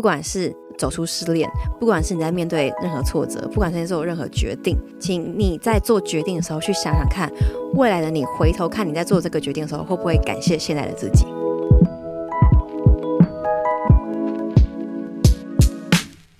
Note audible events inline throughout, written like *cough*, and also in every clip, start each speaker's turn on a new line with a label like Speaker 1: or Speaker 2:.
Speaker 1: 不管是走出失恋，不管是你在面对任何挫折，不管是在做任何决定，请你在做决定的时候去想想看，未来的你回头看你在做这个决定的时候，会不会感谢现在的自己？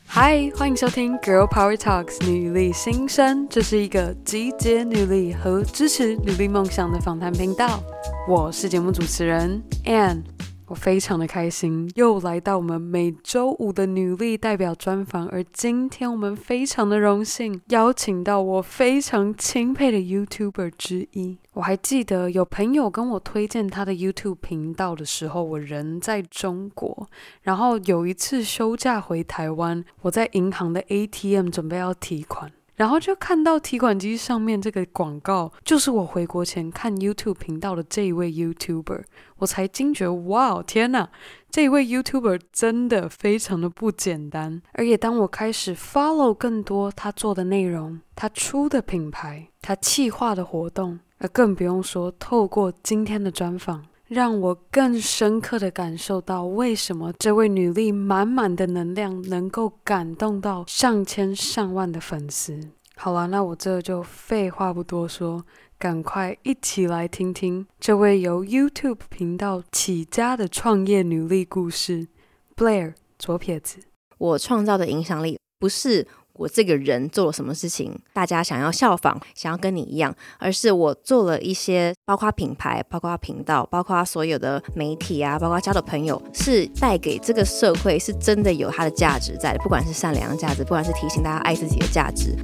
Speaker 2: 嗨，欢迎收听《Girl Power Talks》女力新生，这是一个集结女力和支持女力梦想的访谈频道。我是节目主持人 Ann。我非常的开心，又来到我们每周五的女力代表专访。而今天我们非常的荣幸，邀请到我非常钦佩的 YouTuber 之一。我还记得有朋友跟我推荐他的 YouTube 频道的时候，我人在中国。然后有一次休假回台湾，我在银行的 ATM 准备要提款。然后就看到提款机上面这个广告，就是我回国前看 YouTube 频道的这一位 YouTuber，我才惊觉，哇，天哪，这一位 YouTuber 真的非常的不简单。而且当我开始 follow 更多他做的内容，他出的品牌，他企划的活动，而更不用说透过今天的专访，让我更深刻的感受到为什么这位女力满满的能量能够感动到上千上万的粉丝。好了，那我这就废话不多说，赶快一起来听听这位由 YouTube 频道起家的创业女力故事，Blair 左撇子。
Speaker 1: 我创造的影响力不是我这个人做了什么事情，大家想要效仿，想要跟你一样，而是我做了一些，包括品牌，包括频道，包括所有的媒体啊，包括交的朋友，是带给这个社会是真的有它的价值在的，不管是善良的价值，不管是提醒大家爱自己的价值。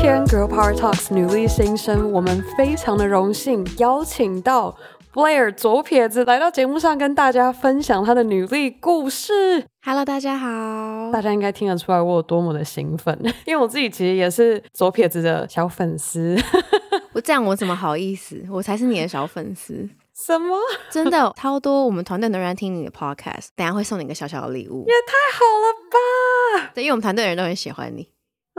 Speaker 2: 天 Girl Power Talks 女力新生，我们非常的荣幸邀请到 Blair 左撇子来到节目上，跟大家分享她的女力故事。
Speaker 1: Hello，大家好，
Speaker 2: 大家应该听得出来我有多么的兴奋，*laughs* 因为我自己其实也是左撇子的小粉丝。*laughs*
Speaker 1: 我这样我怎么好意思？我才是你的小粉丝。
Speaker 2: 什么？
Speaker 1: 真的超多！我们团队的人听你的 podcast，等下会送你一个小小的礼物。
Speaker 2: 也太好了吧！
Speaker 1: 对，因为我们团队的人都很喜欢你。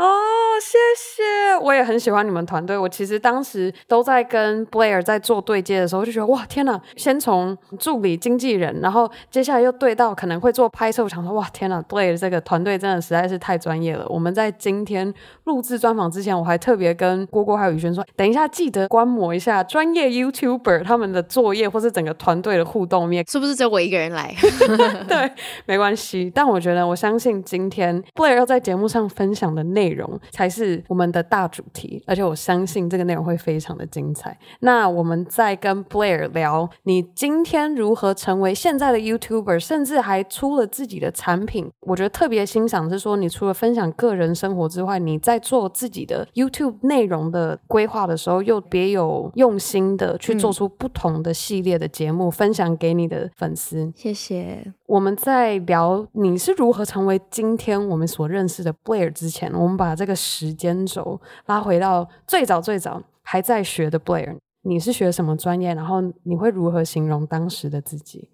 Speaker 2: 哦，谢谢！我也很喜欢你们团队。我其实当时都在跟 Blair 在做对接的时候，就觉得哇，天哪！先从助理经纪人，然后接下来又对到可能会做拍摄，我想说哇，天哪！Blair 这个团队真的实在是太专业了。我们在今天录制专访之前，我还特别跟郭郭还有宇轩说，等一下记得观摩一下专业 YouTuber 他们的作业，或是整个团队的互动面，
Speaker 1: 是不是只有我一个人来？*laughs* *laughs*
Speaker 2: 对，没关系。但我觉得，我相信今天 Blair 要在节目上分享的内内容才是我们的大主题，而且我相信这个内容会非常的精彩。那我们再跟 Blair 聊，你今天如何成为现在的 YouTuber，甚至还出了自己的产品。我觉得特别欣赏是说，你除了分享个人生活之外，你在做自己的 YouTube 内容的规划的时候，又别有用心的去做出不同的系列的节目，嗯、分享给你的粉丝。
Speaker 1: 谢谢。
Speaker 2: 我们在聊你是如何成为今天我们所认识的 Blair 之前，我们把这个时间轴拉回到最早最早还在学的 Blair，你是学什么专业？然后你会如何形容当时的自己？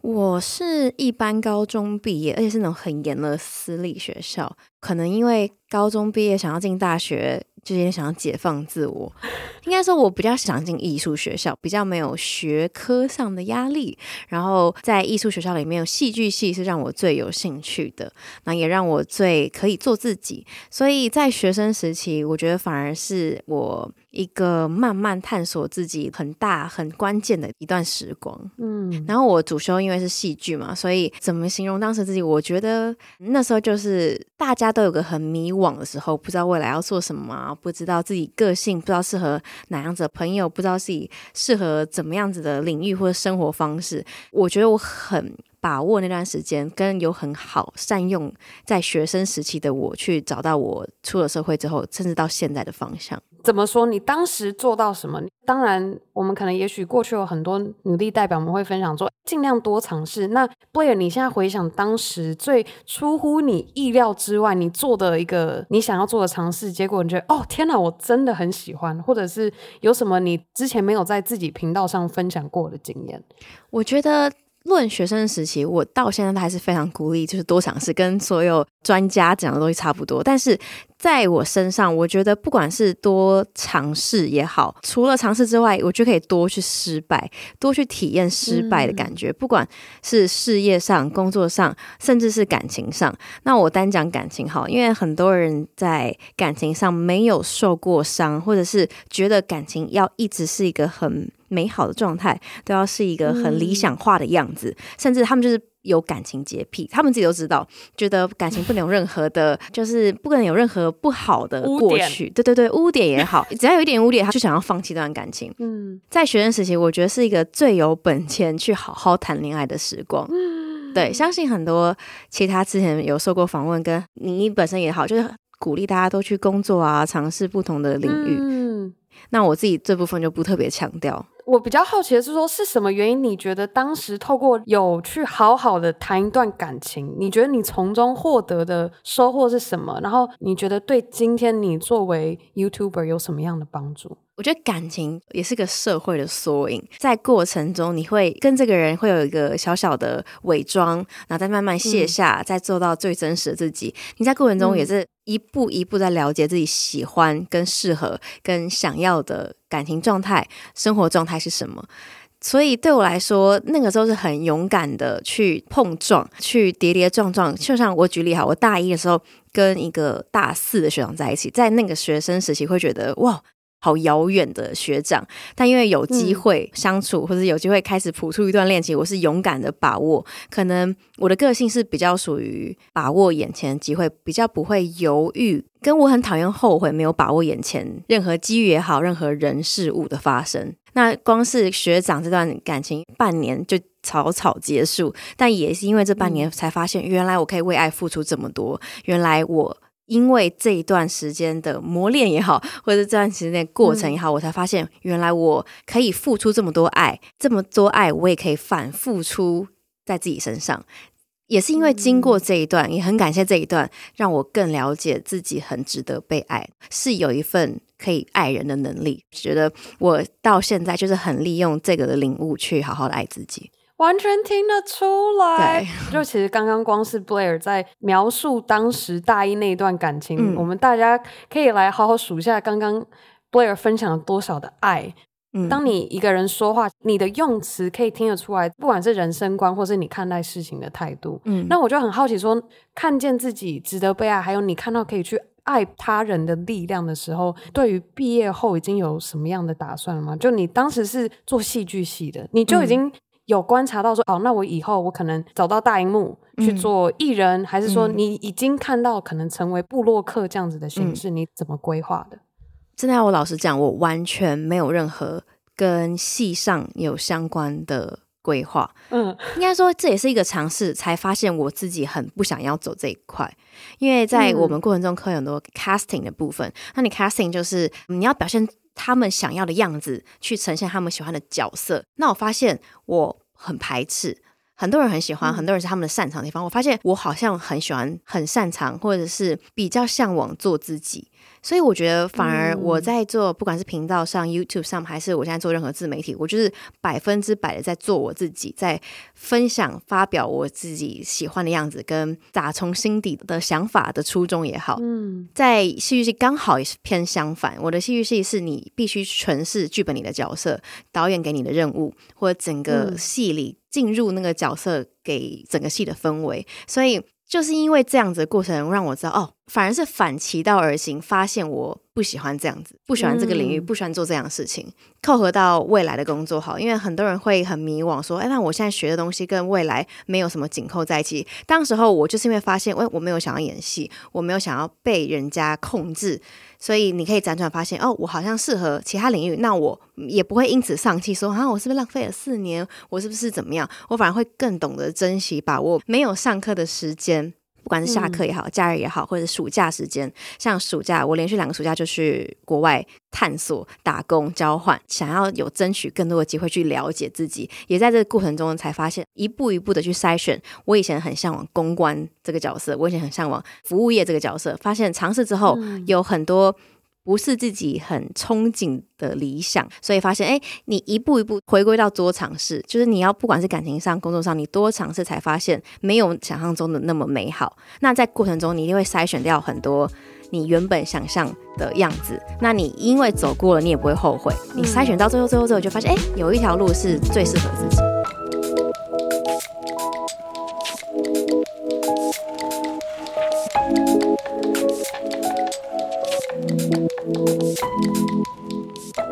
Speaker 1: 我是一般高中毕业，而且是那种很严的私立学校。可能因为高中毕业想要进大学。就有点想要解放自我，应该说，我比较想进艺术学校，比较没有学科上的压力。然后在艺术学校里面，戏剧系是让我最有兴趣的，那也让我最可以做自己。所以在学生时期，我觉得反而是我一个慢慢探索自己很大很关键的一段时光。嗯，然后我主修因为是戏剧嘛，所以怎么形容当时自己？我觉得那时候就是大家都有个很迷惘的时候，不知道未来要做什么。不知道自己个性，不知道适合哪样子的朋友，不知道自己适合怎么样子的领域或者生活方式。我觉得我很把握那段时间，跟有很好善用在学生时期的我，去找到我出了社会之后，甚至到现在的方向。
Speaker 2: 怎么说？你当时做到什么？当然，我们可能也许过去有很多努力代表，我们会分享说尽量多尝试。那 Blair，你现在回想当时最出乎你意料之外，你做的一个你想要做的尝试，结果你觉得哦天哪，我真的很喜欢，或者是有什么你之前没有在自己频道上分享过的经验？
Speaker 1: 我觉得。论学生时期，我到现在都还是非常鼓励，就是多尝试，跟所有专家讲的东西差不多。但是在我身上，我觉得不管是多尝试也好，除了尝试之外，我就可以多去失败，多去体验失败的感觉。嗯、不管是事业上、工作上，甚至是感情上。那我单讲感情好，因为很多人在感情上没有受过伤，或者是觉得感情要一直是一个很美好的状态，都要是一个很理想化的样子，嗯、甚至他们就是。有感情洁癖，他们自己都知道，觉得感情不能有任何的，*laughs* 就是不可能有任何不好的过去。点对对对，污点也好，*laughs* 只要有一点污点，他就想要放弃这段感情。嗯，在学生时期，我觉得是一个最有本钱去好好谈恋爱的时光。*laughs* 嗯，对，相信很多其他之前有受过访问，跟你本身也好，就是鼓励大家都去工作啊，尝试不同的领域。嗯，那我自己这部分就不特别强调。
Speaker 2: 我比较好奇的是说，是什么原因？你觉得当时透过有去好好的谈一段感情，你觉得你从中获得的收获是什么？然后你觉得对今天你作为 YouTuber 有什么样的帮助？
Speaker 1: 我觉得感情也是个社会的缩影，在过程中你会跟这个人会有一个小小的伪装，然后再慢慢卸下，嗯、再做到最真实的自己。你在过程中也是一步一步在了解自己喜欢、跟适合、跟想要的感情状态、生活状态是什么。所以对我来说，那个时候是很勇敢的去碰撞、去跌跌撞撞。就像我举例哈，我大一的时候跟一个大四的学长在一起，在那个学生时期会觉得哇。好遥远的学长，但因为有机会相处，嗯、或者有机会开始谱出一段恋情，我是勇敢的把握。可能我的个性是比较属于把握眼前机会，比较不会犹豫，跟我很讨厌后悔没有把握眼前任何机遇也好，任何人事物的发生。那光是学长这段感情半年就草草结束，但也是因为这半年才发现，原来我可以为爱付出这么多，原来我。因为这一段时间的磨练也好，*laughs* 或者这段时间的过程也好，嗯、我才发现原来我可以付出这么多爱，这么多爱我也可以反复出在自己身上。也是因为经过这一段，嗯、也很感谢这一段，让我更了解自己，很值得被爱，是有一份可以爱人的能力。觉得我到现在就是很利用这个的领悟去好好的爱自己。
Speaker 2: 完全听得出来，对就其实刚刚光是 Blair 在描述当时大一那一段感情，嗯、我们大家可以来好好数一下刚刚 Blair 分享了多少的爱。嗯、当你一个人说话，你的用词可以听得出来，不管是人生观或是你看待事情的态度。嗯，那我就很好奇说，说看见自己值得被爱，还有你看到可以去爱他人的力量的时候，对于毕业后已经有什么样的打算了吗？就你当时是做戏剧系的，你就已经、嗯。有观察到说，哦，那我以后我可能走到大荧幕去做艺人，嗯、还是说你已经看到可能成为布洛克这样子的形式？嗯、你怎么规划的？
Speaker 1: 真的要我老实讲，我完全没有任何跟戏上有相关的规划。嗯，应该说这也是一个尝试，才发现我自己很不想要走这一块。因为在我们过程中课有很多 casting 的部分，嗯、那你 casting 就是你要表现他们想要的样子，去呈现他们喜欢的角色。那我发现我。很排斥，很多人很喜欢，很多人是他们的擅长的地方。嗯、我发现我好像很喜欢、很擅长，或者是比较向往做自己。所以我觉得，反而我在做，不管是频道上、YouTube 上，还是我现在做任何自媒体，我就是百分之百的在做我自己，在分享、发表我自己喜欢的样子，跟打从心底的想法的初衷也好。嗯，在戏剧系刚好也是偏相反，我的戏剧系是你必须诠释剧本里的角色，导演给你的任务，或者整个戏里进入那个角色给整个戏的氛围，所以。就是因为这样子的过程，让我知道哦，反而是反其道而行，发现我不喜欢这样子，不喜欢这个领域，不喜欢做这样的事情。嗯、扣合到未来的工作好，因为很多人会很迷惘，说，哎，那我现在学的东西跟未来没有什么紧扣在一起。当时候我就是因为发现，喂，我没有想要演戏，我没有想要被人家控制。所以你可以辗转发现，哦，我好像适合其他领域，那我也不会因此丧气，说啊，我是不是浪费了四年？我是不是怎么样？我反而会更懂得珍惜，把握没有上课的时间。不管是下课也好，假日也好，或者暑假时间，像暑假，我连续两个暑假就去国外探索、打工、交换，想要有争取更多的机会去了解自己。也在这个过程中才发现，一步一步的去筛选。我以前很向往公关这个角色，我以前很向往服务业这个角色，发现尝试之后有很多。不是自己很憧憬的理想，所以发现，哎，你一步一步回归到多尝试，就是你要不管是感情上、工作上，你多尝试才发现没有想象中的那么美好。那在过程中，你一定会筛选掉很多你原本想象的样子。那你因为走过了，你也不会后悔。你筛选到最后，最后，最后就发现，哎，有一条路是最适合自己。Thank you.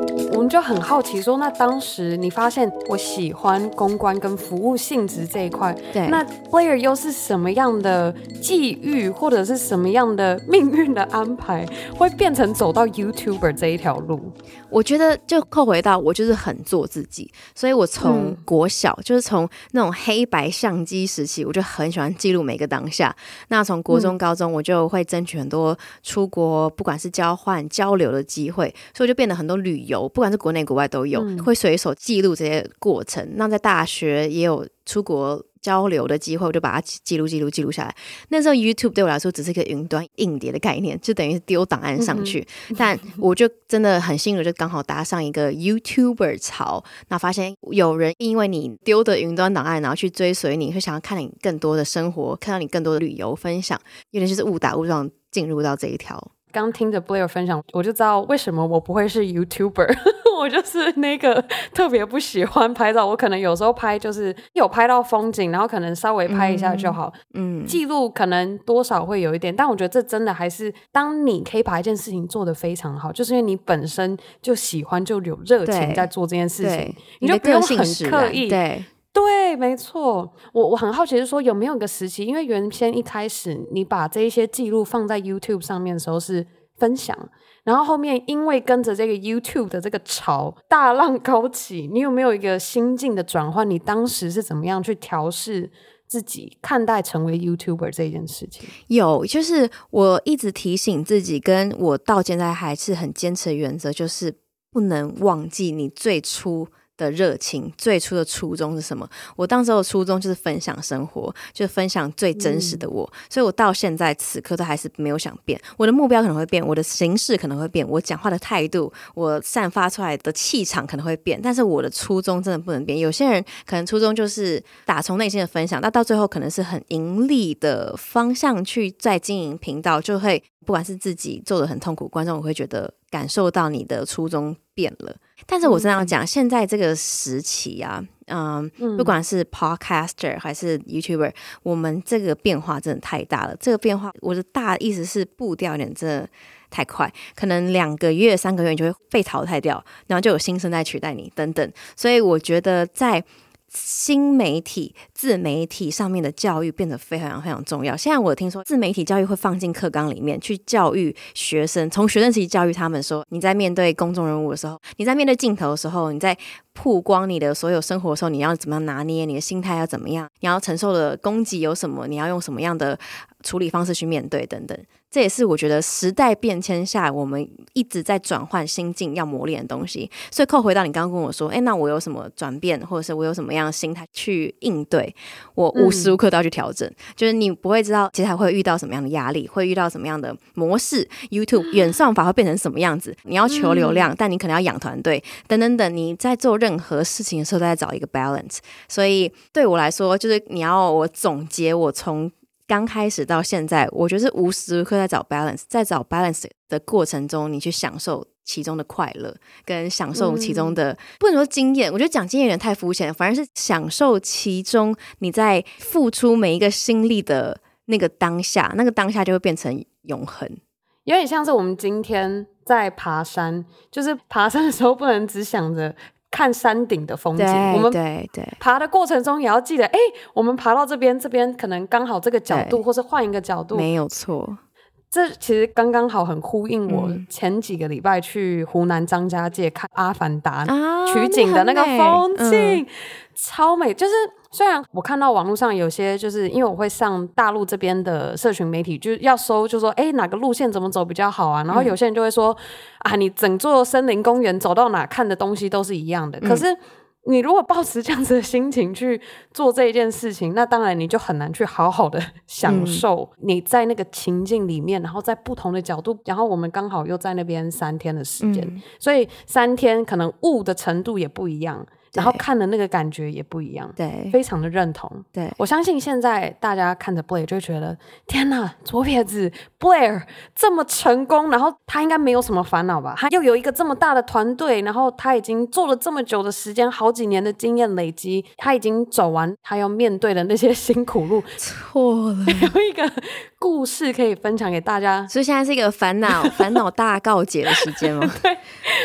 Speaker 2: 就很好奇，说那当时你发现我喜欢公关跟服务性质这一块，
Speaker 1: 对，
Speaker 2: 那 Blair 又是什么样的际遇，或者是什么样的命运的安排，*laughs* 会变成走到 YouTuber 这一条路？
Speaker 1: 我觉得就扣回到我就是很做自己，所以我从国小、嗯、就是从那种黑白相机时期，我就很喜欢记录每个当下。那从国中、高中，我就会争取很多出国，不管是交换交流的机会，所以我就变得很多旅游，不管是国内国外都有，嗯、会随手记录这些过程。那在大学也有出国交流的机会，我就把它记录、记录、记录下来。那时候 YouTube 对我来说只是一个云端硬碟的概念，就等于是丢档案上去。嗯、*laughs* 但我就真的很幸运，就刚好搭上一个 YouTuber 潮。那发现有人因为你丢的云端档案，然后去追随你，会想要看你更多的生活，看到你更多的旅游分享，有点就是误打误撞进入到这一条。
Speaker 2: 刚听着 Blair 分享，我就知道为什么我不会是 YouTuber。*laughs* 我就是那个特别不喜欢拍照，我可能有时候拍就是有拍到风景，然后可能稍微拍一下就好。嗯，记录可能多少会有一点，但我觉得这真的还是当你可以把一件事情做得非常好，就是因为你本身就喜欢，就有热情在做这件事情，你就不用很刻意。
Speaker 1: 对
Speaker 2: 对，没错。我我很好奇是说有没有一个时期，因为原先一开始你把这一些记录放在 YouTube 上面的时候是分享。然后后面因为跟着这个 YouTube 的这个潮大浪高起，你有没有一个心境的转换？你当时是怎么样去调试自己看待成为 YouTuber 这件事情？
Speaker 1: 有，就是我一直提醒自己，跟我到现在还是很坚持的原则，就是不能忘记你最初。的热情，最初的初衷是什么？我当时的初衷就是分享生活，就是分享最真实的我。嗯、所以，我到现在此刻都还是没有想变。我的目标可能会变，我的形式可能会变，我讲话的态度，我散发出来的气场可能会变，但是我的初衷真的不能变。有些人可能初衷就是打从内心的分享，那到最后可能是很盈利的方向去在经营频道，就会不管是自己做的很痛苦，观众我会觉得感受到你的初衷变了。但是我真的要讲，现在这个时期啊，嗯，不管是 Podcaster 还是 YouTuber，我们这个变化真的太大了。这个变化，我的大意思是步调有点真的太快，可能两个月、三个月你就会被淘汰掉，然后就有新生代取代你等等。所以我觉得在新媒体、自媒体上面的教育变得非常非常重要。现在我听说自媒体教育会放进课纲里面去教育学生，从学生时期教育他们说：你在面对公众人物的时候，你在面对镜头的时候，你在曝光你的所有生活的时候，你要怎么样拿捏？你的心态要怎么样？你要承受的攻击有什么？你要用什么样的处理方式去面对？等等。这也是我觉得时代变迁下，我们一直在转换心境要磨练的东西。所以扣回到你刚刚跟我说，哎，那我有什么转变，或者是我有什么样的心态去应对？我无时无刻都要去调整。嗯、就是你不会知道接下来会遇到什么样的压力，会遇到什么样的模式，YouTube *gasps* 远算法会变成什么样子？你要求流量，嗯、但你可能要养团队，等等等。你在做任何事情的时候，都在找一个 balance。所以对我来说，就是你要我总结，我从。刚开始到现在，我觉得是无时无刻在找 balance，在找 balance 的过程中，你去享受其中的快乐，跟享受其中的、嗯、不能说经验，我觉得讲经验有点太肤浅，反而是享受其中你在付出每一个心力的那个当下，那个当下就会变成永恒。
Speaker 2: 有点像是我们今天在爬山，就是爬山的时候不能只想着。看山顶的风景，我们
Speaker 1: 对对。
Speaker 2: 爬的过程中也要记得，哎，我们爬到这边，这边可能刚好这个角度，或是换一个角度，
Speaker 1: 没有错。
Speaker 2: 这其实刚刚好，很呼应我前几个礼拜去湖南张家界看《阿凡达》取景的那个风景，超美。就是虽然我看到网络上有些，就是因为我会上大陆这边的社群媒体，就要搜，就说哎，哪个路线怎么走比较好啊？然后有些人就会说啊，你整座森林公园走到哪看的东西都是一样的，可是。你如果抱持这样子的心情去做这一件事情，那当然你就很难去好好的享受你在那个情境里面，嗯、然后在不同的角度，然后我们刚好又在那边三天的时间，嗯、所以三天可能雾的程度也不一样。然后看的那个感觉也不一样，
Speaker 1: 对，
Speaker 2: 非常的认同。
Speaker 1: 对，
Speaker 2: 我相信现在大家看着 Blair 就会觉得，天哪，左撇子 Blair 这么成功，然后他应该没有什么烦恼吧？他又有一个这么大的团队，然后他已经做了这么久的时间，好几年的经验累积，他已经走完他要面对的那些辛苦路。
Speaker 1: 错了，
Speaker 2: 有一个故事可以分享给大家，
Speaker 1: 所以现在是一个烦恼 *laughs* 烦恼大告解的时间吗？*laughs* 对，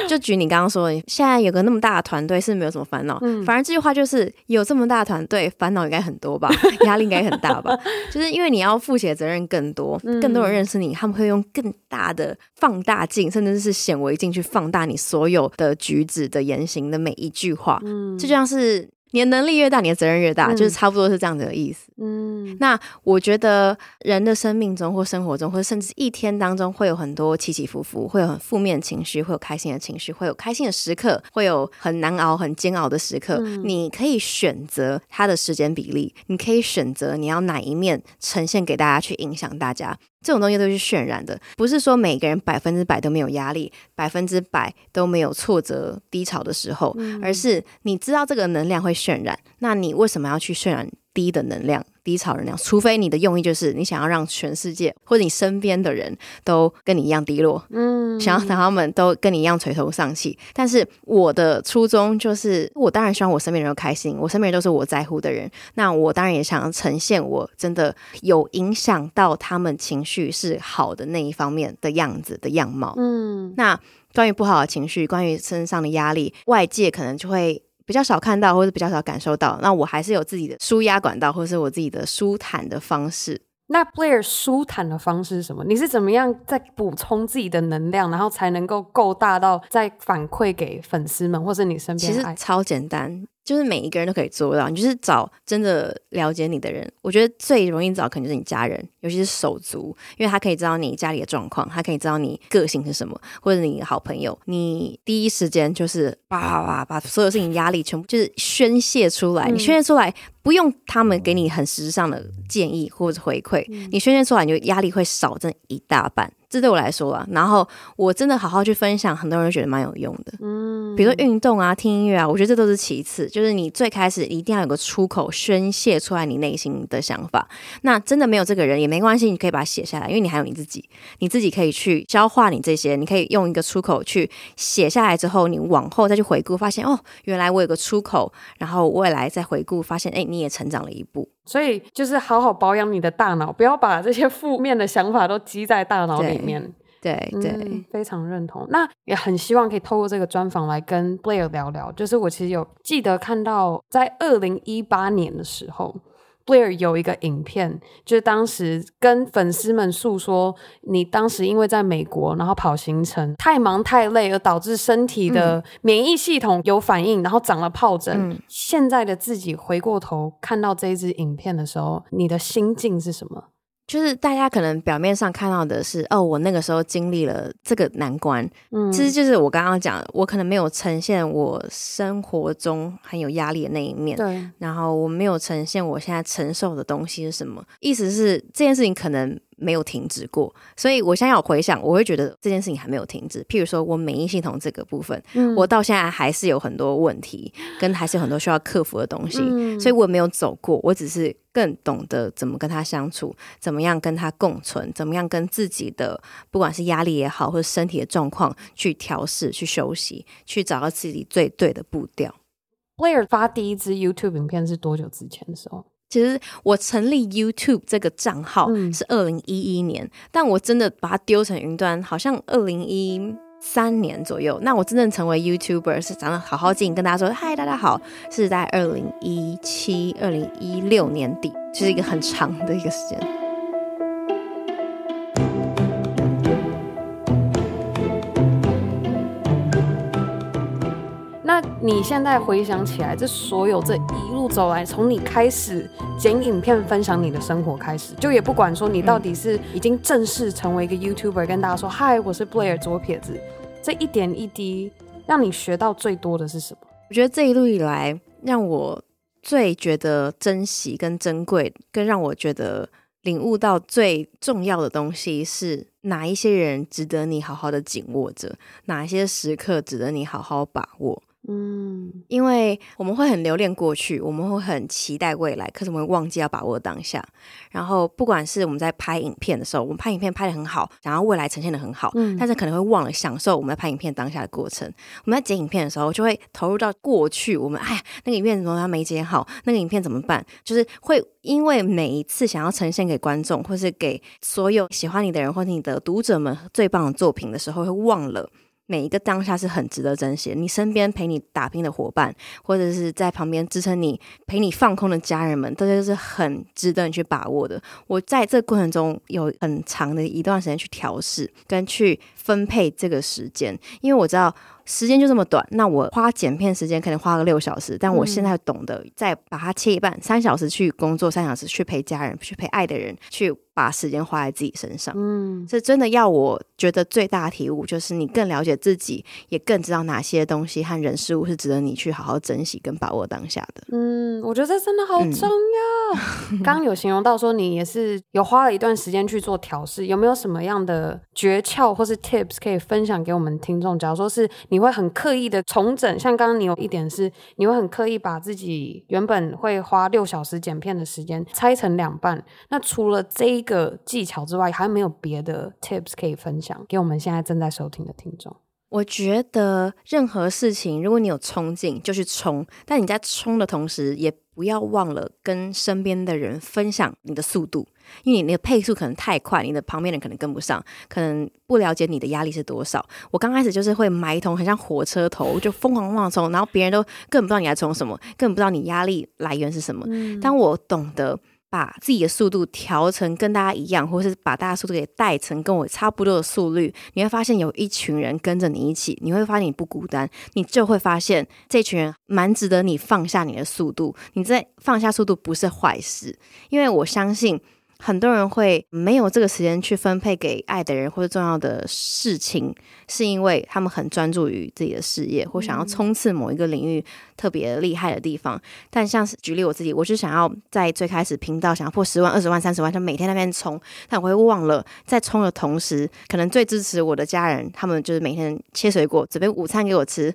Speaker 1: 就举你刚刚说的，现在有个那么大的团队是没有什么烦恼，嗯，反而这句话就是有这么大的团队，烦恼应该很多吧，*laughs* 压力应该很大吧，就是因为你要负起的责任更多，更多人认识你，他们会用更大的放大镜，甚至是显微镜去放大你所有的举止的言行的每一句话，嗯，这就像是。你的能力越大，你的责任越大，嗯、就是差不多是这样子的意思。嗯，那我觉得人的生命中或生活中，或者甚至一天当中，会有很多起起伏伏，会有很负面情绪，会有开心的情绪，会有开心的时刻，会有很难熬、很煎熬的时刻。嗯、你可以选择它的时间比例，你可以选择你要哪一面呈现给大家，去影响大家。这种东西都是渲染的，不是说每个人百分之百都没有压力，百分之百都没有挫折低潮的时候，嗯、而是你知道这个能量会渲染，那你为什么要去渲染低的能量？低潮能量，除非你的用意就是你想要让全世界或者你身边的人都跟你一样低落，嗯，想要让他们都跟你一样垂头丧气。但是我的初衷就是，我当然希望我身边人都开心，我身边人都是我在乎的人。那我当然也想要呈现我真的有影响到他们情绪是好的那一方面的样子的样貌。嗯，那关于不好的情绪，关于身上的压力，外界可能就会。比较少看到，或者比较少感受到，那我还是有自己的舒压管道，或者是我自己的舒坦的方式。
Speaker 2: 那 Blair 舒坦的方式是什么？你是怎么样在补充自己的能量，然后才能够够大到再反馈给粉丝们，或者你身边？
Speaker 1: 其实超简单。就是每一个人都可以做到，你就是找真的了解你的人。我觉得最容易找可能就是你家人，尤其是手足，因为他可以知道你家里的状况，他可以知道你个性是什么，或者你的好朋友，你第一时间就是叭叭叭把所有事情压力全部就是宣泄出来，嗯、你宣泄出来不用他们给你很实质上的建议或者回馈，嗯、你宣泄出来，你就压力会少这一大半。这对我来说啊，然后我真的好好去分享，很多人都觉得蛮有用的。嗯，比如说运动啊、听音乐啊，我觉得这都是其次。就是你最开始一定要有个出口，宣泄出来你内心的想法。那真的没有这个人也没关系，你可以把它写下来，因为你还有你自己，你自己可以去消化你这些，你可以用一个出口去写下来之后，你往后再去回顾，发现哦，原来我有个出口，然后未来再回顾，发现哎，你也成长了一步。
Speaker 2: 所以就是好好保养你的大脑，不要把这些负面的想法都积在大脑里面。
Speaker 1: 对
Speaker 2: 对，非常认同。那也很希望可以透过这个专访来跟 Blair 聊聊。就是我其实有记得看到，在二零一八年的时候。Blair 有一个影片，就是当时跟粉丝们诉说，你当时因为在美国，然后跑行程太忙太累，而导致身体的免疫系统有反应，嗯、然后长了疱疹。嗯、现在的自己回过头看到这一支影片的时候，你的心境是什么？
Speaker 1: 就是大家可能表面上看到的是，哦，我那个时候经历了这个难关，嗯，其实就是我刚刚讲，我可能没有呈现我生活中很有压力的那一面，对，然后我没有呈现我现在承受的东西是什么，意思是这件事情可能。没有停止过，所以我现在要回想，我会觉得这件事情还没有停止。譬如说，我免疫系统这个部分，嗯、我到现在还是有很多问题，跟还是有很多需要克服的东西，嗯、所以我没有走过，我只是更懂得怎么跟他相处，怎么样跟他共存，怎么样跟自己的不管是压力也好，或者身体的状况去调试、去休息、去找到自己最对的步调。
Speaker 2: Blair 发第一支 YouTube 影片是多久之前的时候？
Speaker 1: 其实我成立 YouTube 这个账号是二零一一年，嗯、但我真的把它丢成云端，好像二零一三年左右。那我真正成为 YouTuber 是长得好好进，跟大家说嗨，大家好，是在二零一七、二零一六年底，就是一个很长的一个时
Speaker 2: 间。你现在回想起来，这所有这一路走来，从你开始剪影片分享你的生活开始，就也不管说你到底是已经正式成为一个 YouTuber，跟大家说嗨，我是 Blair 左撇子，这一点一滴让你学到最多的是什么？
Speaker 1: 我觉得这一路以来，让我最觉得珍惜跟珍贵，更让我觉得领悟到最重要的东西是哪一些人值得你好好的紧握着，哪一些时刻值得你好好把握。嗯，因为我们会很留恋过去，我们会很期待未来，可是我们会忘记要把握当下。然后，不管是我们在拍影片的时候，我们拍影片拍的很好，想要未来呈现的很好，嗯，但是可能会忘了享受我们在拍影片当下的过程。我们在剪影片的时候，就会投入到过去，我们哎呀，那个影片怎么还没剪好？那个影片怎么办？就是会因为每一次想要呈现给观众，或是给所有喜欢你的人，或者你的读者们最棒的作品的时候，会忘了。每一个当下是很值得珍惜的。你身边陪你打拼的伙伴，或者是在旁边支撑你、陪你放空的家人们，这些都是很值得你去把握的。我在这过程中有很长的一段时间去调试跟去分配这个时间，因为我知道。时间就这么短，那我花剪片时间可能花个六小时，但我现在懂得再把它切一半，三小时去工作，三小时去陪家人，去陪爱的人，去把时间花在自己身上。嗯，这真的要我觉得最大的体悟就是，你更了解自己，也更知道哪些东西和人事物是值得你去好好珍惜跟把握当下的。
Speaker 2: 嗯，我觉得这真的好重要。嗯、刚刚有形容到说你也是有花了一段时间去做调试，有没有什么样的诀窍或是 tips 可以分享给我们听众？假如说是你会很刻意的重整，像刚刚你有一点是，你会很刻意把自己原本会花六小时剪片的时间拆成两半。那除了这个技巧之外，还有没有别的 tips 可以分享给我们现在正在收听的听众？
Speaker 1: 我觉得任何事情，如果你有冲劲，就去冲。但你在冲的同时，也不要忘了跟身边的人分享你的速度。因为你那个配速可能太快，你的旁边人可能跟不上，可能不了解你的压力是多少。我刚开始就是会埋头，很像火车头，就疯狂往冲，然后别人都根本不知道你在冲什么，根本不知道你压力来源是什么。嗯。当我懂得把自己的速度调成跟大家一样，或是把大家速度给带成跟我差不多的速率，你会发现有一群人跟着你一起，你会发现你不孤单，你就会发现这群人蛮值得你放下你的速度。你在放下速度不是坏事，因为我相信。很多人会没有这个时间去分配给爱的人或者重要的事情，是因为他们很专注于自己的事业，或想要冲刺某一个领域特别厉害的地方。但像是举例我自己，我是想要在最开始频道想要破十万、二十万、三十万，就每天在那边冲，但我会忘了在冲的同时，可能最支持我的家人，他们就是每天切水果、准备午餐给我吃。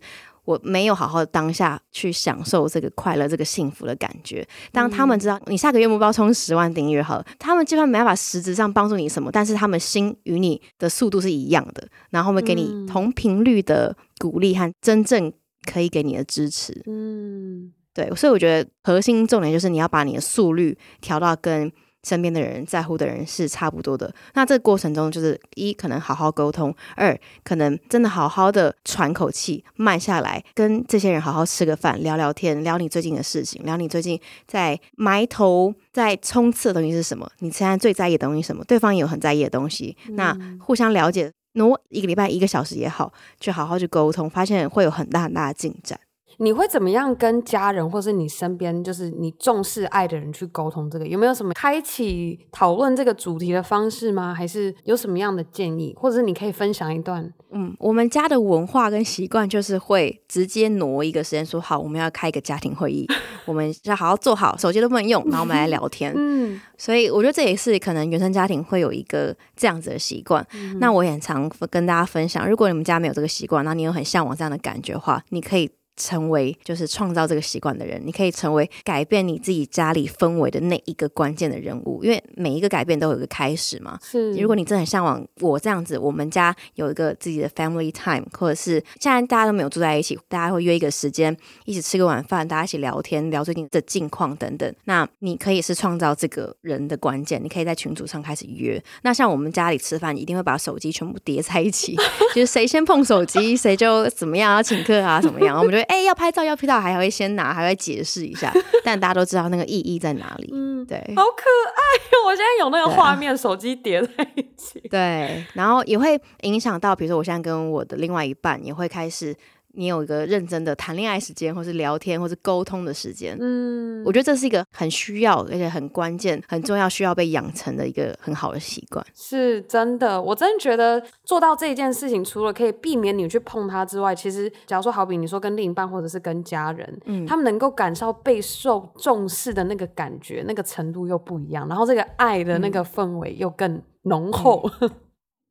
Speaker 1: 我没有好好的当下去享受这个快乐、这个幸福的感觉。当他们知道你下个月目标冲十万订阅好，他们基本上没办法实质上帮助你什么，但是他们心与你的速度是一样的，然后会给你同频率的鼓励和真正可以给你的支持。嗯，对，所以我觉得核心重点就是你要把你的速率调到跟。身边的人在乎的人是差不多的，那这个过程中就是一可能好好沟通，二可能真的好好的喘口气，慢下来跟这些人好好吃个饭，聊聊天，聊你最近的事情，聊你最近在埋头在冲刺的东西是什么，你现在最在意的东西是什么，对方也有很在意的东西，嗯、那互相了解，挪一个礼拜一个小时也好，去好好去沟通，发现会有很大很大的进展。
Speaker 2: 你会怎么样跟家人，或是你身边就是你重视爱的人去沟通这个？有没有什么开启讨论这个主题的方式吗？还是有什么样的建议，或者是你可以分享一段？
Speaker 1: 嗯，我们家的文化跟习惯就是会直接挪一个时间，说好我们要开一个家庭会议，*laughs* 我们要好好做好，手机都不能用，然后我们来聊天。嗯，所以我觉得这也是可能原生家庭会有一个这样子的习惯。嗯，那我也很常跟大家分享，如果你们家没有这个习惯，那你有很向往这样的感觉的话，你可以。成为就是创造这个习惯的人，你可以成为改变你自己家里氛围的那一个关键的人物。因为每一个改变都有一个开始嘛。是，如果你真的很向往我这样子，我们家有一个自己的 family time，或者是现在大家都没有住在一起，大家会约一个时间一起吃个晚饭，大家一起聊天，聊最近的近况等等。那你可以是创造这个人的关键，你可以在群组上开始约。那像我们家里吃饭，一定会把手机全部叠在一起，*laughs* 就是谁先碰手机，谁就怎么样要请客啊，怎么样，我们就会。哎，要拍照要拍照，还会先拿，还会解释一下，*laughs* 但大家都知道那个意义在哪里。嗯，对，
Speaker 2: 好可爱，我现在有那个画面，啊、手机叠在一起。
Speaker 1: 对，然后也会影响到，比如说我现在跟我的另外一半也会开始。你有一个认真的谈恋爱时间，或是聊天，或是沟通的时间。嗯，我觉得这是一个很需要，而且很关键、很重要，需要被养成的一个很好的习惯。
Speaker 2: 是真的，我真的觉得做到这一件事情，除了可以避免你去碰它之外，其实假如说好比你说跟另一半或者是跟家人，嗯，他们能够感受备受重视的那个感觉，那个程度又不一样，然后这个爱的那个氛围又更浓厚。嗯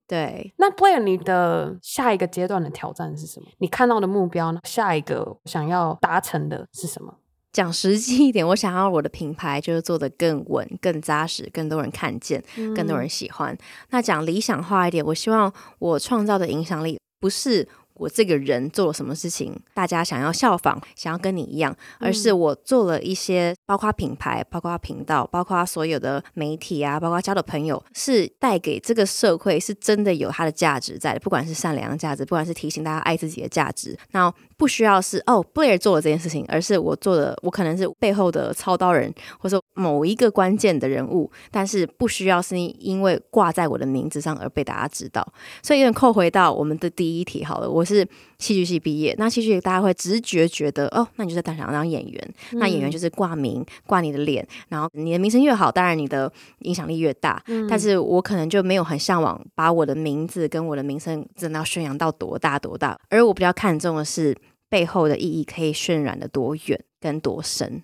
Speaker 1: 对，
Speaker 2: 那 Blair，你的下一个阶段的挑战是什么？你看到的目标呢？下一个想要达成的是什么？
Speaker 1: 讲实际一点，我想要我的品牌就是做得更稳、更扎实，更多人看见，更多人喜欢。嗯、那讲理想化一点，我希望我创造的影响力不是。我这个人做了什么事情，大家想要效仿，想要跟你一样，而是我做了一些，包括品牌，包括频道，包括所有的媒体啊，包括交的朋友，是带给这个社会是真的有它的价值在的，不管是善良的价值，不管是提醒大家爱自己的价值，那不需要是哦，Blair 做了这件事情，而是我做的，我可能是背后的操刀人，或者说某一个关键的人物，但是不需要是因为挂在我的名字上而被大家知道，所以有点扣回到我们的第一题好了，我。是戏剧系毕业，那戏剧大家会直觉觉得哦，那你就是想当演员，嗯、那演员就是挂名挂你的脸，然后你的名声越好，当然你的影响力越大。嗯、但是我可能就没有很向往把我的名字跟我的名声真的要宣扬到多大多大，而我比较看重的是背后的意义可以渲染的多远跟多深。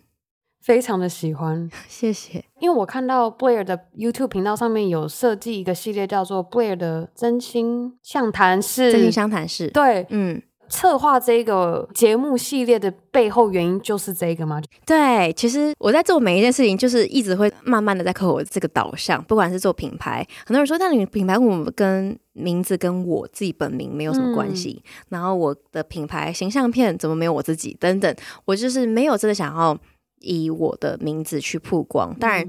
Speaker 2: 非常的喜欢，*laughs*
Speaker 1: 谢谢。
Speaker 2: 因为我看到 Blair 的 YouTube 频道上面有设计一个系列，叫做 Blair 的真心相谈室。
Speaker 1: 真心相谈室，
Speaker 2: 对，嗯，策划这个节目系列的背后原因就是这个吗？
Speaker 1: 对，其实我在做每一件事情，就是一直会慢慢的在扣我这个导向，不管是做品牌，很多人说，那你品牌我们跟名字跟我自己本名没有什么关系，嗯、然后我的品牌形象片怎么没有我自己等等，我就是没有真的想要。以我的名字去曝光，当然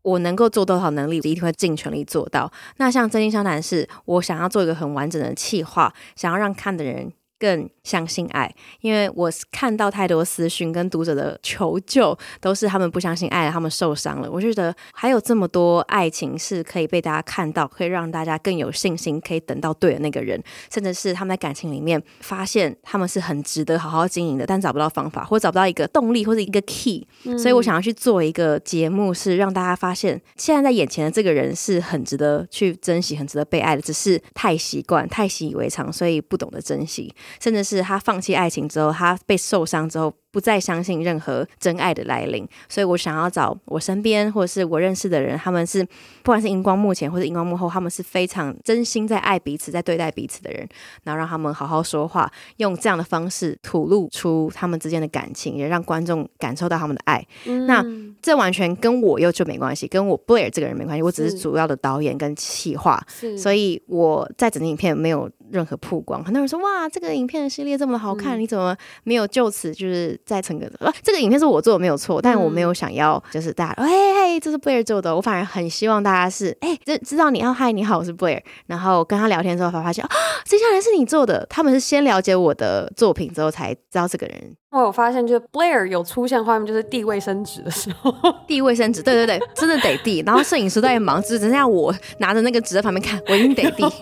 Speaker 1: 我能够做多少能力，我一定会尽全力做到。那像真心相谈是，我想要做一个很完整的企划，想要让看的人。更相信爱，因为我看到太多私讯跟读者的求救，都是他们不相信爱了，他们受伤了。我觉得还有这么多爱情是可以被大家看到，可以让大家更有信心，可以等到对的那个人，甚至是他们在感情里面发现他们是很值得好好经营的，但找不到方法，或者找不到一个动力，或者一个 key。嗯。所以我想要去做一个节目，是让大家发现现在在眼前的这个人是很值得去珍惜，很值得被爱的，只是太习惯、太习以为常，所以不懂得珍惜。甚至是他放弃爱情之后，他被受伤之后，不再相信任何真爱的来临，所以我想要找我身边或者是我认识的人，他们是不管是荧光幕前或者荧光幕后，他们是非常真心在爱彼此，在对待彼此的人，然后让他们好好说话，用这样的方式吐露出他们之间的感情，也让观众感受到他们的爱。嗯、那这完全跟我又就没关系，跟我 Blair 这个人没关系，我只是主要的导演跟企划，所以我在整个影片没有任何曝光。很多人说哇，这个影片的系列这么好看，嗯、你怎么没有就此就是？在成个的，这个影片是我做的没有错，但我没有想要就是大家，嘿嘿，这是 Blair 做的，我反而很希望大家是，哎，知知道你要嗨，你好，我是 Blair，然后跟他聊天之后才发现，啊，接下来是你做的，他们是先了解我的作品之后才知道这个人。
Speaker 2: 我有发现，就是 Blair 有出现画面，就是递卫生纸的时候，
Speaker 1: 递卫生纸，对对对，真的得递，然后摄影师在忙，只剩下我拿着那个纸在旁边看，我一定得递。*laughs*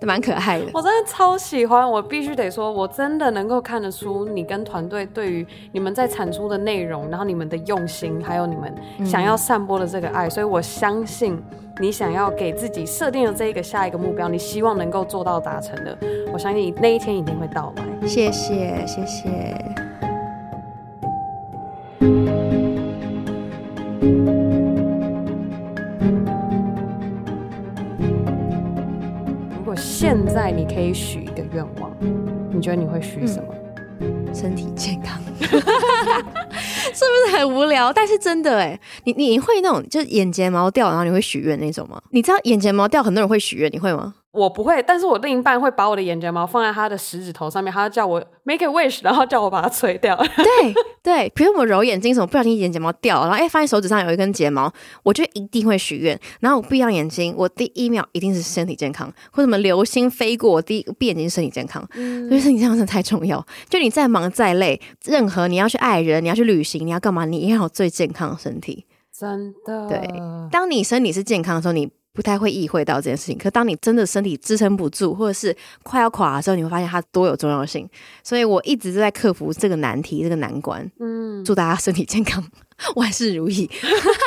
Speaker 1: 都蛮可爱的，
Speaker 2: 我真的超喜欢。我必须得说，我真的能够看得出你跟团队对于你们在产出的内容，然后你们的用心，还有你们想要散播的这个爱。嗯、所以我相信你想要给自己设定的这一个下一个目标，你希望能够做到达成的，我相信那一天一定会到来。
Speaker 1: 谢谢，谢谢。
Speaker 2: 现在你可以许一个愿望，你觉得你会许什
Speaker 1: 么？身体健康，*laughs* 是不是很无聊？但是真的哎，你你会那种就是眼睫毛掉，然后你会许愿那种吗？你知道眼睫毛掉，很多人会许愿，你会吗？
Speaker 2: 我不会，但是我另一半会把我的眼睫毛放在他的食指头上面，他叫我 make a wish，然后叫我把它吹掉。*laughs*
Speaker 1: 对对，比如我们揉眼睛什么，不小心眼睫毛掉了，然后哎发现手指上有一根睫毛，我就一定会许愿。然后我闭上眼睛，我第一秒一定是身体健康，或者什么流星飞过，我第一闭眼睛身体健康。嗯，所以身体健康真的太重要。就你再忙再累，任何你要去爱人，你要去旅行，你要干嘛，你一定要有最健康的身体。
Speaker 2: 真的。
Speaker 1: 对，当你身体是健康的时候，你。不太会意会到这件事情，可当你真的身体支撑不住，或者是快要垮的时候，你会发现它多有重要性。所以我一直都在克服这个难题，这个难关。嗯，祝大家身体健康，*laughs* 万事如意。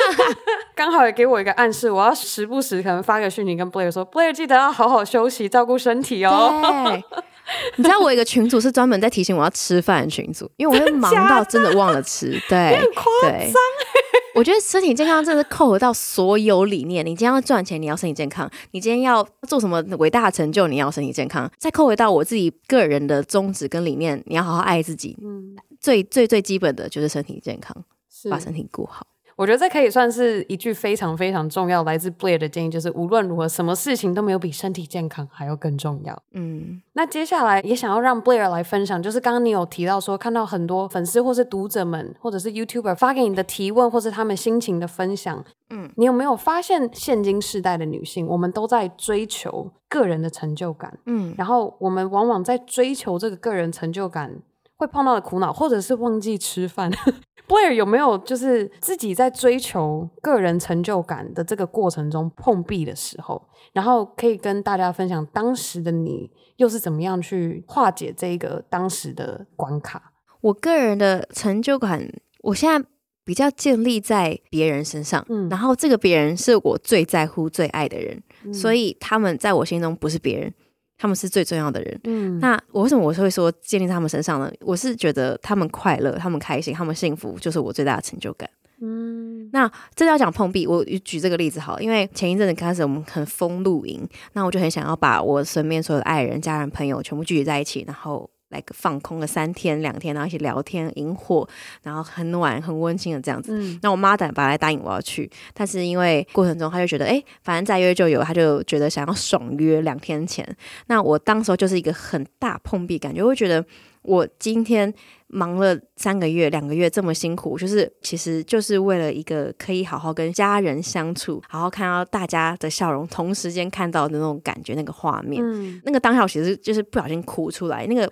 Speaker 1: *laughs*
Speaker 2: 刚好也给我一个暗示，我要时不时可能发个讯息跟 Blair 说，Blair 记得要好好休息，照顾身体哦。对，*laughs*
Speaker 1: 你知道我有一个群主是专门在提醒我要吃饭的群主，因为我会忙到真的忘了吃。*laughs* 对，
Speaker 2: 很夸张。
Speaker 1: 我觉得身体健康真的是扣合到所有理念。你今天要赚钱，你要身体健康；你今天要做什么伟大的成就，你要身体健康。再扣回到我自己个人的宗旨跟理念，你要好好爱自己。嗯，最最最基本的就是身体健康，把身体顾好。
Speaker 2: 我觉得这可以算是一句非常非常重要来自 Blair 的建议，就是无论如何，什么事情都没有比身体健康还要更重要。嗯，那接下来也想要让 Blair 来分享，就是刚刚你有提到说，看到很多粉丝或是读者们，或者是 YouTuber 发给你的提问，或是他们心情的分享。嗯，你有没有发现，现今世代的女性，我们都在追求个人的成就感。嗯，然后我们往往在追求这个个人成就感，会碰到的苦恼，或者是忘记吃饭。Blair 有没有就是自己在追求个人成就感的这个过程中碰壁的时候，然后可以跟大家分享当时的你又是怎么样去化解这个当时的关卡？
Speaker 1: 我个人的成就感，我现在比较建立在别人身上，嗯，然后这个别人是我最在乎、最爱的人，嗯，所以他们在我心中不是别人。他们是最重要的人。嗯，那我为什么我会说建立在他们身上呢？我是觉得他们快乐，他们开心，他们幸福，就是我最大的成就感。嗯，那这要讲碰壁，我举这个例子好了，因为前一阵子开始我们很疯露营，那我就很想要把我身边所有的爱人、家人、朋友全部聚集在一起，然后。来个放空了三天两天，然后一起聊天、引火，然后很暖、很温馨的这样子。嗯，那我妈本来答应我要去，但是因为过程中她就觉得，哎，反正再约就有，她就觉得想要爽约两天前。那我当时候就是一个很大碰壁感觉，我会觉得。我今天忙了三个月、两个月这么辛苦，就是其实就是为了一个可以好好跟家人相处，好好看到大家的笑容，同时间看到的那种感觉，那个画面，嗯、那个当下其实就是不小心哭出来，那个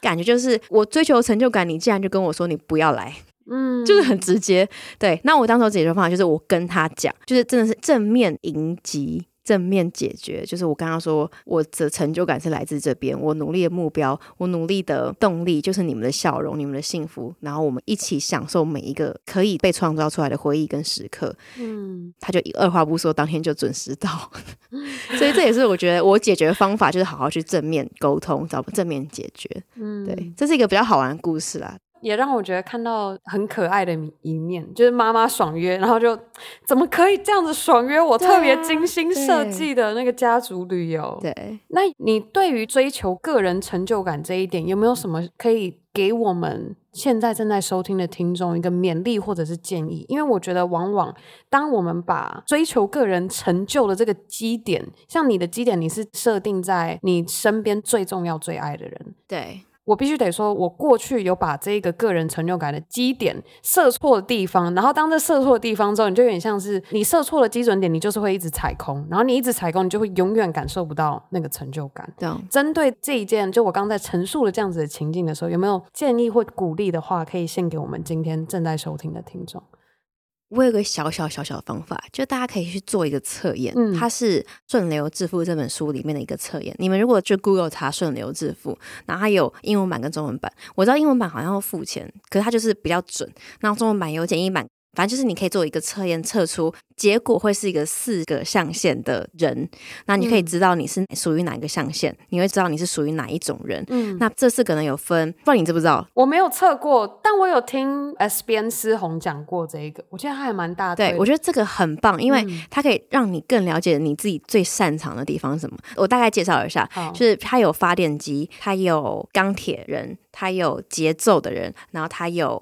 Speaker 1: 感觉就是我追求成就感，你竟然就跟我说你不要来，嗯，就是很直接。对，那我当时解决方法就是我跟他讲，就是真的是正面迎击。正面解决，就是我刚刚说，我的成就感是来自这边，我努力的目标，我努力的动力就是你们的笑容，你们的幸福，然后我们一起享受每一个可以被创造出来的回忆跟时刻。嗯，他就二话不说，当天就准时到，*laughs* 所以这也是我觉得我解决方法，就是好好去正面沟通，找正面解决。嗯，对，这是一个比较好玩的故事啦。
Speaker 2: 也让我觉得看到很可爱的一面，就是妈妈爽约，然后就怎么可以这样子爽约？我特别精心设计的那个家族旅
Speaker 1: 游。对，
Speaker 2: 那你对于追求个人成就感这一点，有没有什么可以给我们现在正在收听的听众一个勉励或者是建议？因为我觉得，往往当我们把追求个人成就的这个基点，像你的基点，你是设定在你身边最重要、最爱的人，
Speaker 1: 对。
Speaker 2: 我必须得说，我过去有把这个个人成就感的基点设错的地方，然后当这设错的地方之后，你就有点像是你设错了基准点，你就是会一直踩空，然后你一直踩空，你就会永远感受不到那个成就感。这样，针对这一件，就我刚才陈述了这样子的情境的时候，有没有建议或鼓励的话，可以献给我们今天正在收听的听众？
Speaker 1: 我有个小小小小的方法，就大家可以去做一个测验，嗯、它是《顺流致富》这本书里面的一个测验。你们如果去 Google 查“顺流致富”，然后它有英文版跟中文版。我知道英文版好像要付钱，可是它就是比较准。然后中文版有简易版。反正就是你可以做一个测验，测出结果会是一个四个象限的人，那你可以知道你是属于哪一个象限，嗯、你会知道你是属于哪一种人。嗯，那这四个呢有分，不知道你知不知道？
Speaker 2: 我没有测过，但我有听 S 编思红讲过这一个，我觉得他还蛮大的。
Speaker 1: 对，我觉得这个很棒，因为它可以让你更了解你自己最擅长的地方是什么。我大概介绍一下，就是它有发电机，它有钢铁人，它有节奏的人，然后它有。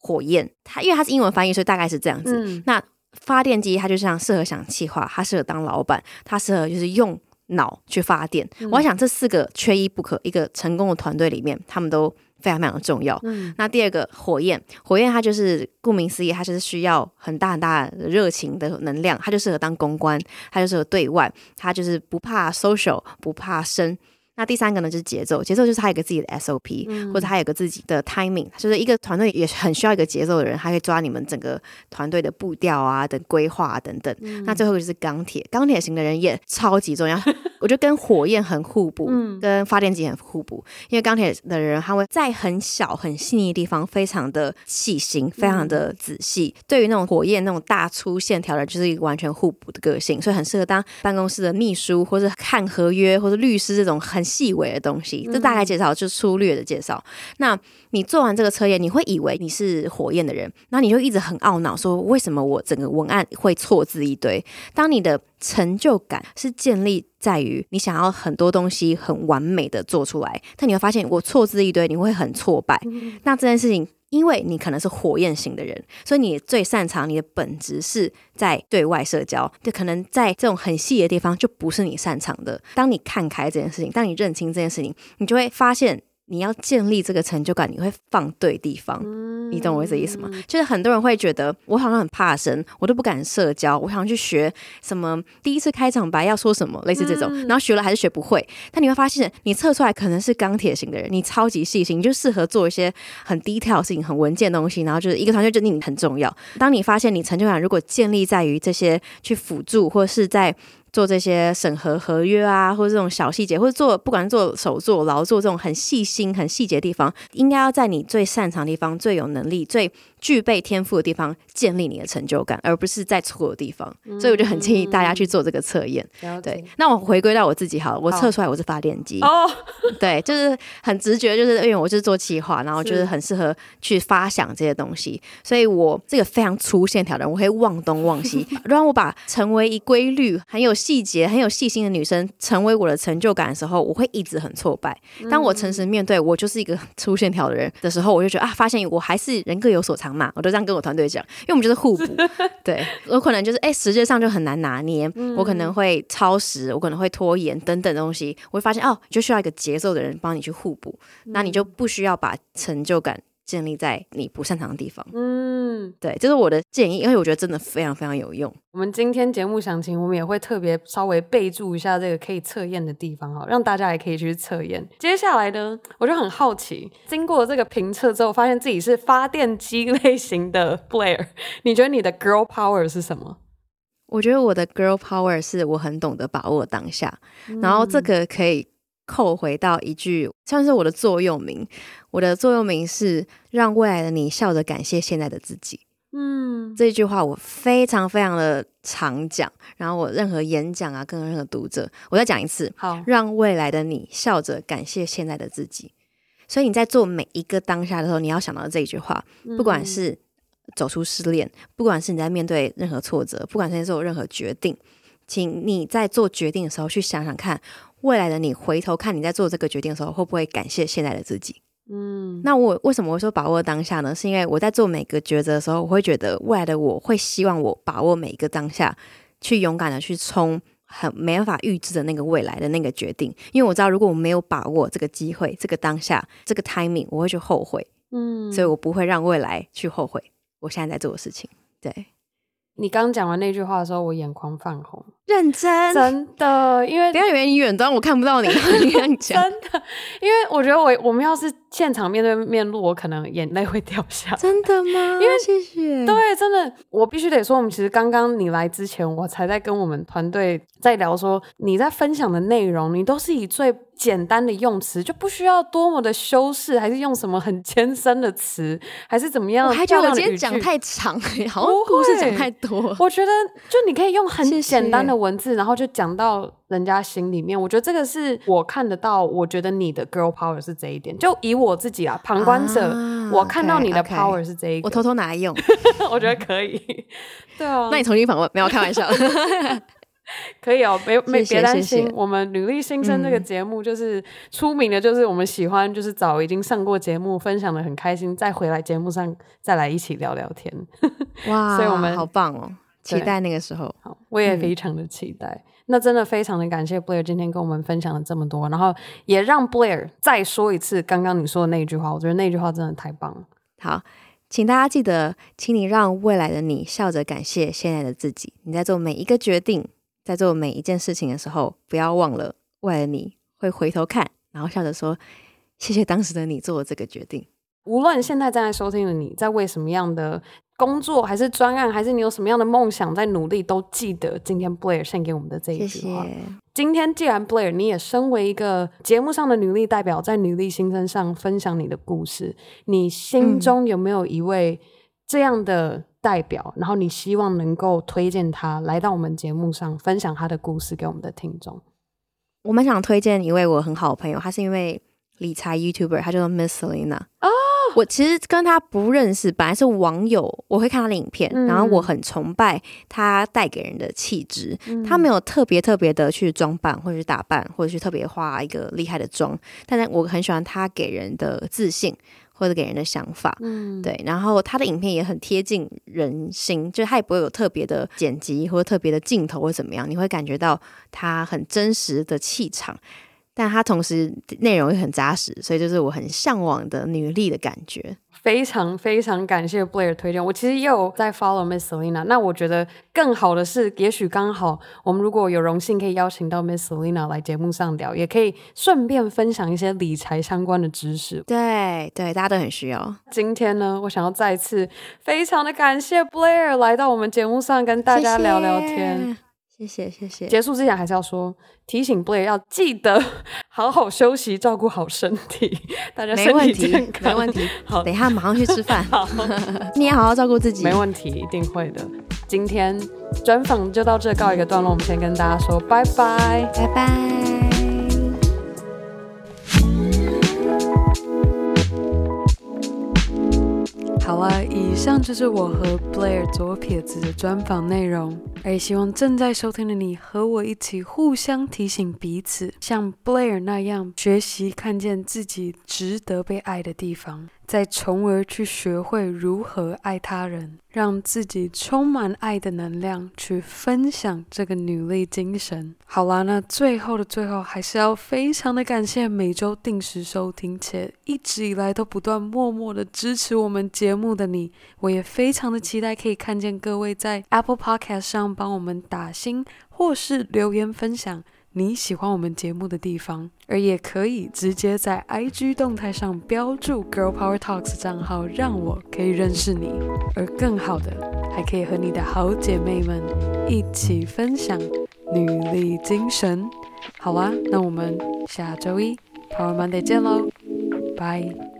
Speaker 1: 火焰，它因为它是英文翻译，所以大概是这样子。嗯、那发电机它就像适合想气化，它适合当老板，它适合就是用脑去发电。嗯、我想这四个缺一不可，一个成功的团队里面，他们都非常非常的重要。嗯、那第二个火焰，火焰它就是顾名思义，它就是需要很大很大的热情的能量，它就适合当公关，它就适合对外，它就是不怕 social，不怕生。那第三个呢，就是节奏，节奏就是他有个自己的 SOP，、嗯、或者他有个自己的 timing，就是一个团队也很需要一个节奏的人，他可以抓你们整个团队的步调啊、等规划啊等等。嗯、那最后就是钢铁，钢铁型的人也超级重要，*laughs* 我觉得跟火焰很互补，嗯、跟发电机很互补，因为钢铁的人他会在很小很细腻的地方非常的细心，非常的仔细。嗯、对于那种火焰那种大粗线条的，就是一个完全互补的个性，所以很适合当办公室的秘书，或者看合约或者律师这种很。细微的东西。这大概介绍就粗略的介绍。嗯、那你做完这个测验，你会以为你是火焰的人，那你就一直很懊恼，说为什么我整个文案会错字一堆？当你的成就感是建立在于你想要很多东西很完美的做出来，但你会发现我错字一堆，你会很挫败。嗯、那这件事情。因为你可能是火焰型的人，所以你最擅长你的本质是在对外社交，就可能在这种很细的地方就不是你擅长的。当你看开这件事情，当你认清这件事情，你就会发现。你要建立这个成就感，你会放对地方，嗯、你懂我这意思吗？就是很多人会觉得我好像很怕生，我都不敢社交，我想去学什么第一次开场白要说什么，类似这种，嗯、然后学了还是学不会。但你会发现，你测出来可能是钢铁型的人，你超级细心，你就适合做一些很低调的事情、很文件的东西，然后就是一个团队就对你很重要。当你发现你成就感如果建立在于这些去辅助，或者是在。做这些审核合约啊，或者这种小细节，或者做不管做手做、劳作这种很细心、很细节的地方，应该要在你最擅长的地方、最有能力、最具备天赋的地方建立你的成就感，而不是在错的地方。嗯、所以我就很建议大家去做这个测验。嗯、对，那我回归到我自己好了，我测出来我是发电机。哦，*laughs* 对，就是很直觉，就是因为我就是做企划，然后就是很适合去发想这些东西，所以我这个非常粗线条的人，我可以忘东忘西。*laughs* 让我把成为一规律、很有细节、很有细心的女生成为我的成就感的时候，我会一直很挫败。当我诚实面对我就是一个粗线条的人的时候，我就觉得啊，发现我还是人各有所长。嘛，我都这样跟我团队讲，因为我们就是互补。*laughs* 对，我可能就是哎，时间上就很难拿捏，嗯、我可能会超时，我可能会拖延等等东西，我会发现哦，就需要一个节奏的人帮你去互补，嗯、那你就不需要把成就感。建立在你不擅长的地方。嗯，对，这是我的建议，因为我觉得真的非常非常有用。
Speaker 2: 我们今天节目详情，我们也会特别稍微备注一下这个可以测验的地方哈，让大家也可以去测验。接下来呢，我就很好奇，经过这个评测之后，发现自己是发电机类型的 player，*laughs* 你觉得你的 Girl Power 是什么？
Speaker 1: 我觉得我的 Girl Power 是我很懂得把握当下，嗯、然后这个可以。扣回到一句，算是我的座右铭。我的座右铭是“让未来的你笑着感谢现在的自己”。嗯，这句话我非常非常的常讲。然后我任何演讲啊，跟任何读者，我再讲一次。好，让未来的你笑着感谢现在的自己。所以你在做每一个当下的时候，你要想到这一句话。不管是走出失恋，不管是你在面对任何挫折，不管是在做任何决定，请你在做决定的时候去想想看。未来的你回头看你在做这个决定的时候，会不会感谢现在的自己？嗯，那我为什么会说把握当下呢？是因为我在做每个抉择的时候，我会觉得未来的我会希望我把握每一个当下，去勇敢的去冲很没办法预知的那个未来的那个决定。因为我知道，如果我没有把握这个机会、这个当下、这个 timing，我会去后悔。嗯，所以我不会让未来去后悔我现在在做的事情。对。
Speaker 2: 你刚讲完那句话的时候，我眼眶泛红。
Speaker 1: 认真，
Speaker 2: 真的，因为
Speaker 1: 等下以为你远端，我看不到你。*laughs* 你这样讲，
Speaker 2: 真的，因为我觉得我我们要是现场面对面录，我可能眼泪会掉下来。
Speaker 1: 真的吗？因为谢谢。
Speaker 2: 对，真的，我必须得说，我们其实刚刚你来之前，我才在跟我们团队在聊说，你在分享的内容，你都是以最简单的用词，就不需要多么的修饰，还是用什么很艰深的词，还是怎么样？
Speaker 1: 我还觉得我今天讲太长，好像故事讲太多。
Speaker 2: 我觉得，就你可以用很简单的文字，然后就讲到人家心里面。我觉得这个是我看得到，我觉得你的 girl power 是这一点。就以我自己啊，旁观者，啊、我看到你的 power 是这一点。
Speaker 1: 我偷偷拿来用，*laughs*
Speaker 2: 我觉得可以。*laughs* 对啊，
Speaker 1: 那你重新访问，没有开玩笑。*laughs*
Speaker 2: 可以哦，没没别担心。谢谢我们女力新生这个节目就是出名的，就是我们喜欢，就是找已经上过节目，分享的很开心，再回来节目上再来一起聊聊天。
Speaker 1: 哇，所以我们好棒哦，期待那个时候。
Speaker 2: 好，我也非常的期待。嗯、那真的非常的感谢 Blair 今天跟我们分享了这么多，然后也让 Blair 再说一次刚刚你说的那句话，我觉得那句话真的太棒了。
Speaker 1: 好，请大家记得，请你让未来的你笑着感谢现在的自己。你在做每一个决定。在做每一件事情的时候，不要忘了，未来你会回头看，然后笑着说：“谢谢当时的你做了这个决定。”
Speaker 2: 无论现在正在收听的你在为什么样的工作，还是专案，还是你有什么样的梦想在努力，都记得今天 Blair 献给我们的这一句话。谢谢。今天既然 Blair 你也身为一个节目上的女力代表，在女力新生上分享你的故事，你心中有没有一位这样的代表，然后你希望能够推荐他来到我们节目上分享他的故事给我们的听众。
Speaker 1: 我蛮想推荐一位我很好的朋友，他是一位理财 YouTuber，他叫做 Miss Selena。哦，*laughs* 我其实跟他不认识，本来是网友，我会看他的影片，嗯、然后我很崇拜他带给人的气质。嗯、他没有特别特别的去装扮，或者是打扮，或者是特别画一个厉害的妆，但是我很喜欢他给人的自信。或者给人的想法，嗯，对，然后他的影片也很贴近人心，就是他也不会有特别的剪辑或者特别的镜头或怎么样，你会感觉到他很真实的气场，但他同时内容也很扎实，所以就是我很向往的女力的感觉。
Speaker 3: 非常非常感谢 Blair 推荐，我其实也有在 follow Miss Selina。那我觉得更好的是，也许刚好我们如果有荣幸可以邀请到 Miss Selina 来节目上聊，也可以顺便分享一些理财相关的知识。
Speaker 1: 对对，大家都很需要。
Speaker 3: 今天呢，我想要再次非常的感谢 Blair 来到我们节目上跟大家聊聊天。谢谢
Speaker 1: 谢谢谢谢。
Speaker 3: 结束之前还是要说，提醒 Blair 要记得 *laughs* 好好休息，照顾好身体。大家身体健康，
Speaker 1: 没问题。好，等一下马上去吃饭。*laughs* 好，你也好好照顾自己。
Speaker 3: 没问题，一定会的。今天专访就到这告一个段落，我们先跟大家说拜拜，
Speaker 1: 拜拜。
Speaker 3: 好啦，以上就是我和 Blair 左撇子的专访内容。也希望正在收听的你和我一起互相提醒彼此，像 Blair 那样学习看见自己值得被爱的地方。再从而去学会如何爱他人，让自己充满爱的能量，去分享这个女力精神。好啦，那最后的最后，还是要非常的感谢每周定时收听且一直以来都不断默默的支持我们节目的你。我也非常的期待可以看见各位在 Apple Podcast 上帮我们打星或是留言分享。你喜欢我们节目的地方，而也可以直接在 IG 动态上标注 Girl Power Talks 账号，让我可以认识你。而更好的，还可以和你的好姐妹们一起分享女力精神。好啦，那我们下周一 Power Monday 见喽，拜。